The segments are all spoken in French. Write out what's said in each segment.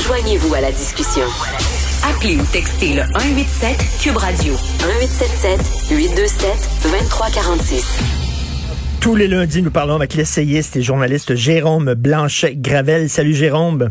Joignez-vous à la discussion. Appelez ou textez le 187 Cube Radio 1877 827 2346. Tous les lundis, nous parlons avec l'essayiste et journaliste Jérôme Blanchet-Gravel. Salut Jérôme.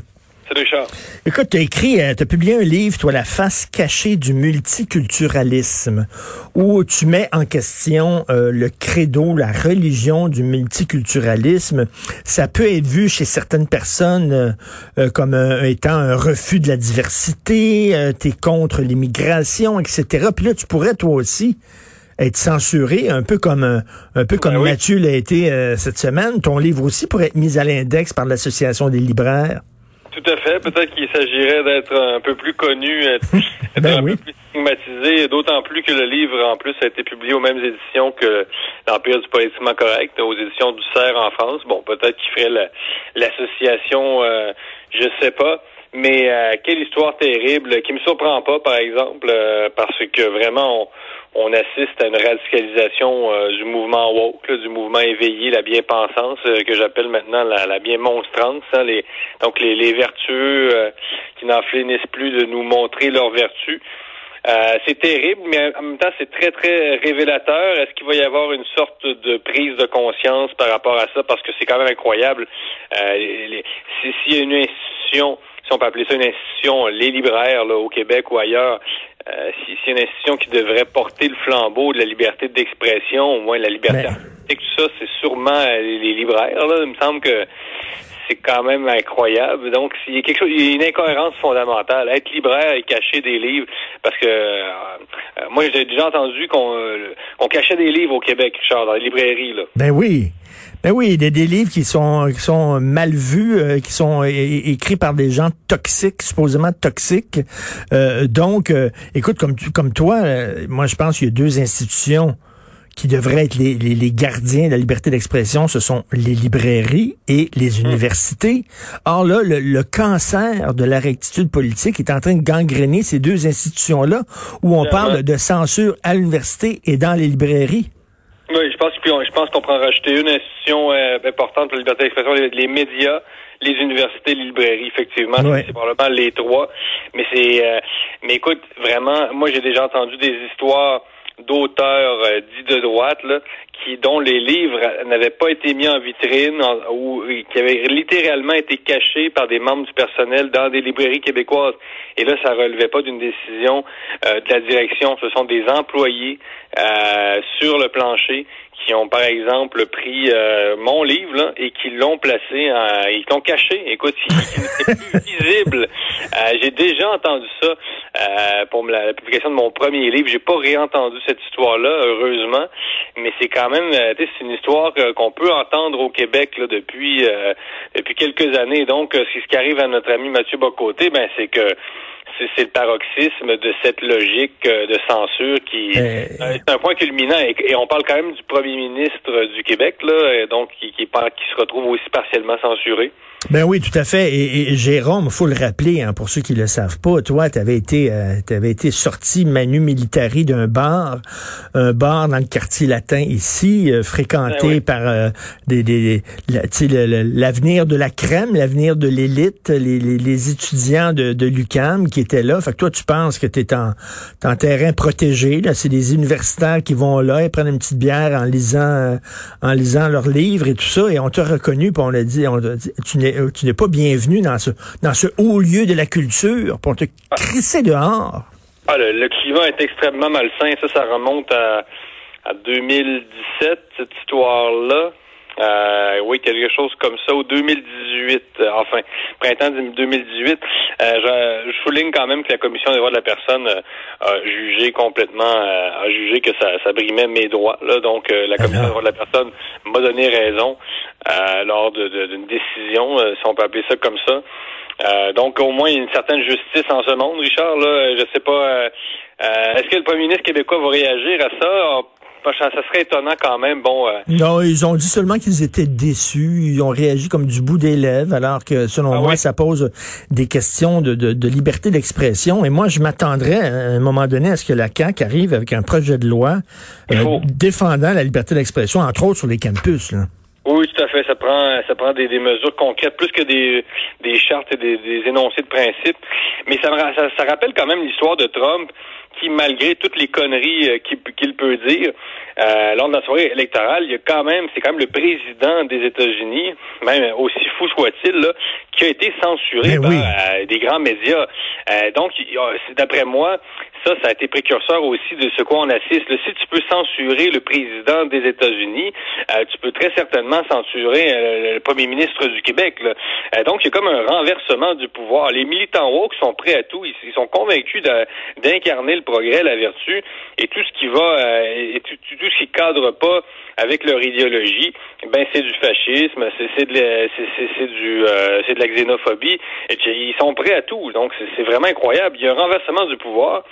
Écoute, tu as écrit, tu as publié un livre, toi, La face cachée du multiculturalisme, où tu mets en question euh, le credo, la religion du multiculturalisme. Ça peut être vu chez certaines personnes euh, euh, comme étant un refus de la diversité, tu es contre l'immigration, etc. Puis là, tu pourrais, toi aussi, être censuré, un peu comme un, peu comme ben Mathieu l'a été cette semaine. Ton livre aussi pourrait être mis à l'index par l'Association des libraires. Tout à fait. Peut-être qu'il s'agirait d'être un peu plus connu, être, ben un peu plus stigmatisé, d'autant plus que le livre, en plus, a été publié aux mêmes éditions que l'Empire du politiquement correct, aux éditions du CERF en France. Bon, peut-être qu'il ferait l'association, euh, je sais pas. Mais euh, quelle histoire terrible, qui me surprend pas, par exemple, euh, parce que vraiment, on, on assiste à une radicalisation euh, du mouvement woke, du mouvement éveillé, la bien-pensance, euh, que j'appelle maintenant la, bien-monstrance. Hein, les, donc les, les vertueux euh, qui n'en finissent plus de nous montrer leurs vertus. c'est terrible, mais en même temps, c'est très, très révélateur. Est-ce qu'il va y avoir une sorte de prise de conscience par rapport à ça? Parce que c'est quand même incroyable. S'il y a une institution si on peut appeler ça une institution, les libraires au Québec ou ailleurs, euh, si c'est une institution qui devrait porter le flambeau de la liberté d'expression, au moins la liberté artistique, tout ça, c'est sûrement euh, les, libraires. Là. Il me semble que c'est quand même incroyable. Donc, il y a quelque chose, il y a une incohérence fondamentale. Être libraire et cacher des livres, parce que euh, moi, j'ai déjà entendu qu'on cachait des livres au Québec, Richard, dans les librairies. Là. Ben oui. Ben oui, il y a des livres qui sont qui sont mal vus, euh, qui sont écrits par des gens toxiques, supposément toxiques. Euh, donc, euh, écoute, comme comme toi, moi je pense qu'il y a deux institutions qui devraient être les, les, gardiens de la liberté d'expression, ce sont les librairies et les mmh. universités. Or là, le, le, cancer de la rectitude politique est en train de gangréner ces deux institutions-là, où on parle de censure à l'université et dans les librairies. Oui, je pense je pense qu'on pourra rajouter une institution euh, importante pour la liberté d'expression, les, médias, les universités, les librairies, effectivement. C'est probablement les trois. Mais c'est euh, mais écoute, vraiment, moi j'ai déjà entendu des histoires d'auteurs euh, dits de droite là, qui dont les livres n'avaient pas été mis en vitrine ou qui avaient littéralement été cachés par des membres du personnel dans des librairies québécoises. Et là, ça relevait pas d'une décision euh, de la direction. Ce sont des employés euh, sur le plancher qui ont par exemple pris euh, mon livre là, et qui l'ont placé, en, ils l'ont caché. Écoute, il, plus visible. Euh, j'ai déjà entendu ça euh, pour la, publication de mon premier livre. J'ai pas réentendu cette histoire-là, heureusement, mais c'est quand même, c'est une histoire qu'on peut entendre au Québec là, depuis depuis quelques années. Donc, ce qui arrive à notre ami Mathieu Bocoté, ben c'est que c'est le paroxysme de cette logique euh, de censure qui euh, est un point culminant. Et, on parle quand même du premier ministre du Québec, là, donc qui, qui, qui se retrouve aussi partiellement censuré. Ben oui, tout à fait. Et, et Jérôme, faut le rappeler, hein, pour ceux qui le savent pas, toi, tu avais été, euh, avais été sorti manu militari d'un bar, un bar dans le quartier latin ici, euh, fréquenté ben par euh, des, des l'avenir de la crème, l'avenir de l'élite, les, les, étudiants de, de l'UCAM qui étaient là. Fait que toi, tu penses que tu es en, en terrain protégé. Là, c'est des universitaires qui vont là et prennent une petite bière en lisant, en lisant leurs livres et tout ça. Et on t'a reconnu, puis on a dit, on a dit, tu n'es euh, tu n'es pas bienvenu dans ce, dans ce haut lieu de la culture pour te crisser dehors. Ah, le, climat est extrêmement malsain. Ça, ça remonte à, à 2017, cette histoire-là. Euh, oui, quelque chose comme ça, au 2018, euh, enfin, printemps 2018. Euh, je, souligne quand même que la Commission des droits de la personne a jugé complètement, a jugé que ça, ça brimait mes droits. Là, donc, la Commission des droits de la personne m'a donné raison lors d'une décision, si on peut appeler ça comme ça. donc, au moins, il y a une certaine justice en ce monde, Richard. Là, je sais pas. Est-ce que le premier ministre québécois va réagir à ça? Ça serait étonnant quand même. Bon. Euh, non, ils ont dit seulement qu'ils étaient déçus. Ils ont réagi comme du bout des lèvres, alors que selon ah moi, ça pose des questions de, de, de liberté d'expression. Et moi, je m'attendrais à un moment donné à ce que la CAQ arrive avec un projet de loi euh, défendant la liberté d'expression, entre autres sur les campus. Là. Oui, tout à fait. Ça prend, ça prend des, mesures concrètes, plus que des, des chartes et des, énoncés de principe. Mais ça, ça, ça rappelle quand même l'histoire de Trump, qui, malgré toutes les conneries euh, qu'il peut dire, euh, lors de la soirée électorale, il y a quand même, c'est quand même le président des États-Unis, même aussi fou soit-il, qui a été censuré par euh, des grands médias. Euh, donc, d'après moi, ça, ça a été précurseur aussi de ce quoi on assiste. si tu peux censurer le président des États-Unis, euh, tu peux très certainement censurer euh, le premier ministre du Québec. Euh, donc, il y a comme un renversement du pouvoir. Les militants woke sont prêts à tout. Ils, sont convaincus d'incarner le progrès, la vertu, et tout ce qui va, et tout, ce qui cadre pas avec leur idéologie, ben c'est du fascisme, c'est de, de la xénophobie. Et ils sont prêts à tout. Donc, c'est vraiment incroyable. Il y a un renversement du pouvoir.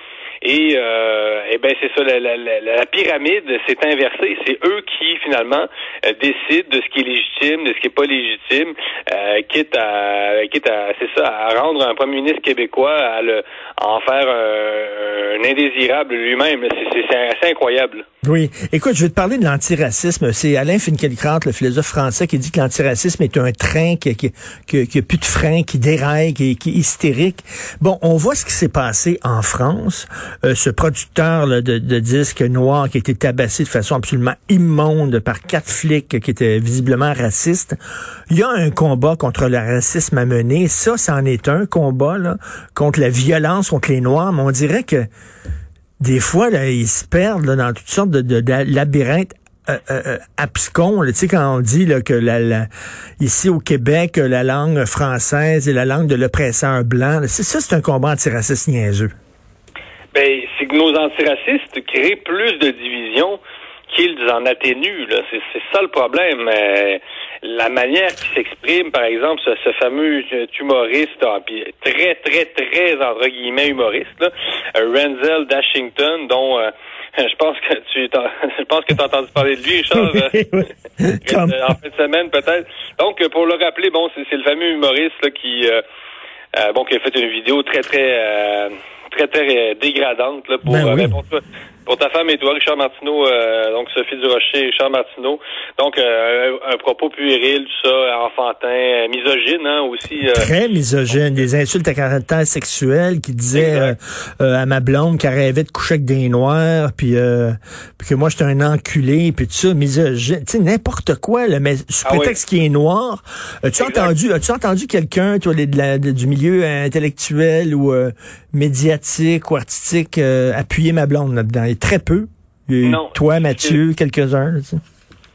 Et, euh, eh ben c'est ça, la, la, la, pyramide s'est inversée. C'est eux qui finalement euh, décident de ce qui est légitime, de ce qui est pas légitime, euh, quitte à, quitte à, c'est ça, à rendre un premier ministre québécois à, le, en faire un, indésirable lui-même. C'est assez incroyable. Oui. Écoute, je vais te parler de l'antiracisme. C'est Alain Finkielkraut, le philosophe français, qui dit que l'antiracisme est un train qui, qui, qui, qui a plus de frein, qui déraille, qui, est hystérique. Bon, on voit ce qui s'est passé en France. Euh, ce producteur de, de, disques noirs qui a été tabassé de façon absolument immonde par quatre flics qui étaient visiblement racistes. Il y a un combat contre le racisme à mener. Ça, c'en est un combat là, contre la violence contre les Noirs. Mais on dirait que des fois, là, ils se perdent dans toutes sortes de, de, de labyrinthes euh, euh, euh abscons. Tu sais, quand on dit là, que la, ici au Québec, la langue française est la langue de l'oppresseur blanc, ça, c'est un combat antiraciste niaiseux. Ben, c'est que nos antiracistes créent plus de divisions qu'ils en atténuent. C'est ça le problème. Euh, la manière qu'il s'exprime, par exemple, ce, fameux humoriste, ah, très, très, très, entre guillemets, humoriste, là, euh, Renzel Dashington, dont euh, je pense que tu je pense que tu as entendu parler de lui, Richard, en fin de semaine peut-être. Donc, pour le rappeler, bon, c'est le fameux humoriste qui, bon, qui a fait une vidéo très, très très, très dégradante là, pour, ben euh, pour ta femme et toi, Richard Martineau, euh, donc Sophie Durocher, Richard Martineau. Donc, euh, un, propos puéril, tout ça, enfantin, euh, misogyne hein, aussi. Très misogyne, des insultes à caractère sexuel qui disaient à ma blonde qu'elle rêvait de coucher avec des noirs, puis, que moi j'étais un enculé, puis tout ça, misogyne, tu sais, n'importe quoi, là, mais sous ah prétexte qui est noir. As-tu entendu, as-tu entendu quelqu'un, toi, de du milieu intellectuel ou médiatique ou artistique, appuyer ma blonde là-dedans? très peu. non. Toi, Mathieu, quelques-uns.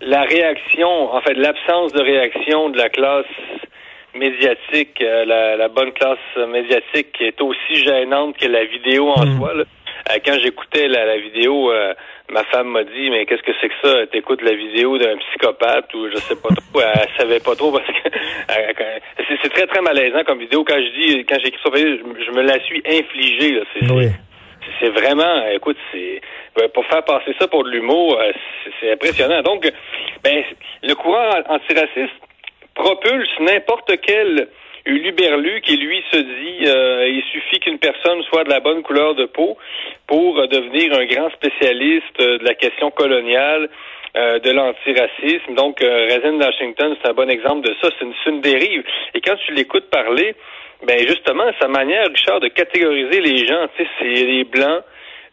La réaction, en fait, l'absence de réaction de la classe médiatique, euh, la, bonne classe médiatique est aussi gênante que la vidéo en hmm. soi. Euh, quand j'écoutais la, vidéo, euh, ma femme m'a dit mais qu'est-ce que c'est que ça? T'écoutes la vidéo d'un psychopathe ou je sais pas trop. Elle savait pas trop parce que c'est très très malaisant comme vidéo. Quand je dis quand j'écris ça, je, me la suis infligée. Oui c'est vraiment, écoute, c'est euh, pour faire passer ça pour de l'humour, euh, c'est impressionnant. Donc, ben, le courant antiraciste propulse n'importe quel uluberlu qui lui se dit euh, il suffit qu'une personne soit de la bonne couleur de peau pour devenir un grand spécialiste de la question coloniale, de l'antiracisme. Donc, Raisin Washington, c'est un bon exemple de ça. C'est une, une, dérive. Et quand tu l'écoutes parler, ben justement, sa manière, Richard, de catégoriser les gens, tu sais, c'est les blancs.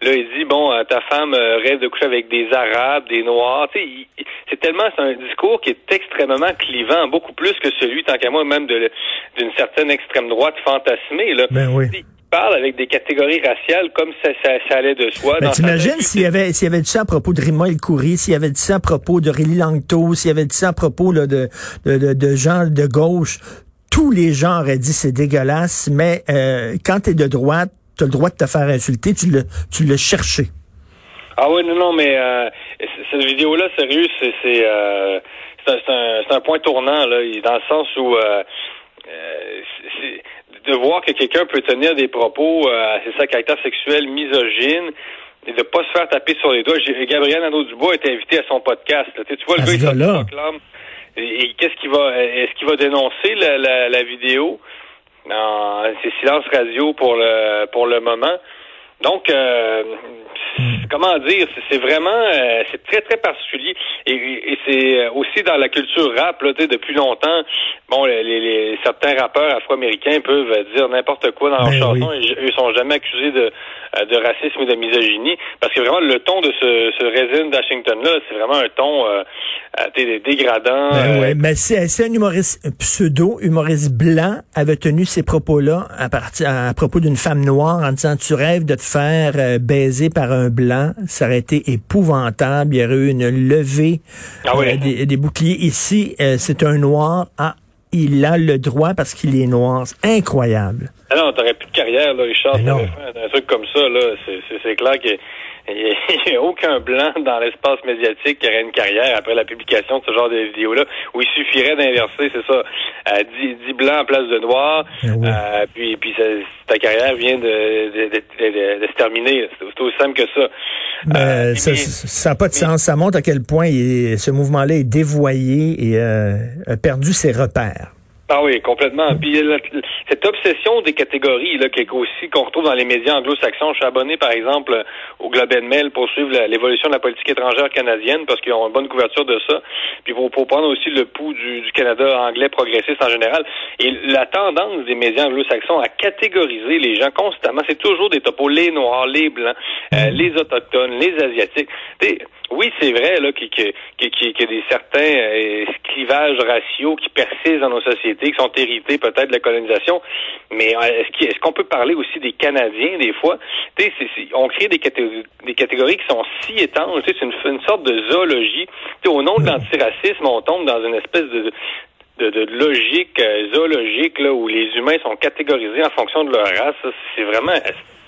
Là, il dit bon, euh, ta femme euh, rêve de coucher avec des Arabes, des Noirs. Tu sais, c'est tellement c'est un discours qui est extrêmement clivant, beaucoup plus que celui, tant qu'à moi, même d'une certaine extrême droite fantasmée. Là. Ben oui. Il parle avec des catégories raciales comme ça, ça, allait de soi. Ben, T'imagines s'il y avait s'il y avait dit ça à propos de Rima El Khoury, s'il y avait dit ça à propos de Réli Langto, s'il y avait dit ça à propos là, de, de, de, de gens de gauche, tous les gens auraient dit c'est dégueulasse, mais euh, quand tu es de droite, tu as le droit de te faire insulter, tu le tu cherché. Ah oui, non, non, mais euh, cette vidéo-là, sérieux, c'est c'est euh, un, un, point tournant, là, dans le sens où euh, de voir que quelqu'un peut tenir des propos à sa caractère sexuel misogyne et de pas se faire taper sur les doigts. Gabriel Nadeau-Dubois est invité à son podcast. Tu vois, le gars, il et, qu'est-ce qu'il va est-ce qu'il va dénoncer la, vidéo? Non, c'est silence radio pour le pour le moment. Donc, euh, comment dire, c'est vraiment, euh, c'est très très particulier et, c'est euh, aussi dans la culture rap là, depuis longtemps. Bon, les, certains rappeurs afro-américains peuvent dire n'importe quoi dans leurs ben chansons et ils sont jamais accusés de, euh, de racisme ou de misogynie parce que vraiment le ton de ce, ce résine d'Washington là, c'est vraiment un ton euh, dégradant. Ben ouais, mais c'est un humoriste pseudo humoriste blanc avait tenu ces propos-là à partir à propos d'une femme noire en disant tu rêves de te faire baiser par un blanc, ça aurait été épouvantable. Il y aurait eu une levée ah euh, des, boucliers. Ici, euh, c'est un noir. Ah, il a le droit parce qu'il est noir. C'est incroyable. Ah non, t'aurais plus de carrière, là, Richard. Un truc comme ça, là, c'est clair que il n'y a aucun blanc dans l'espace médiatique qui aurait une carrière après la publication de ce genre de vidéos-là, où il suffirait d'inverser, c'est ça, 10, euh, blancs en place de noirs, eh euh, puis, puis ta carrière vient de, de, se terminer. C'est aussi simple que ça. Euh, ça n'a pas de sens. Ça montre à quel point ce mouvement-là est dévoyé et a perdu ses repères. Ah oui, complètement. Puis cette obsession des catégories là, qui aussi qu'on retrouve dans les médias anglo-saxons. Je suis abonné, par exemple, au Globe and Mail pour suivre l'évolution de la politique étrangère canadienne parce qu'ils ont une bonne couverture de ça. Puis pour, pour prendre aussi le pouls du, Canada anglais progressiste en général. Et la tendance des médias anglo-saxons à catégoriser les gens constamment, c'est toujours des topos les noirs, les blancs, euh, les autochtones, les asiatiques. Oui, c'est vrai là qu'il y, a des certains euh, clivages raciaux qui persistent dans nos sociétés qui sont hérités peut-être de la colonisation. Mais euh, est-ce qu'on peut parler aussi des Canadiens des fois? on crée des catégories, des catégories qui sont si étanches. C'est une, sorte de zoologie. au nom de l'antiracisme, on tombe dans une espèce de, de, logique euh, zoologique là, où les humains sont catégorisés en fonction de leur race. C'est vraiment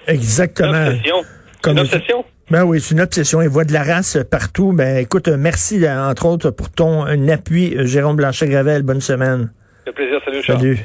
Exactement. une obsession. Comme une obsession? Ben oui, c'est une obsession. Il voit de la race partout. Ben écoute, merci entre autres pour ton appui, Jérôme Blanchet-Gravel. Bonne semaine. C'est plaisir. Salut, Salut.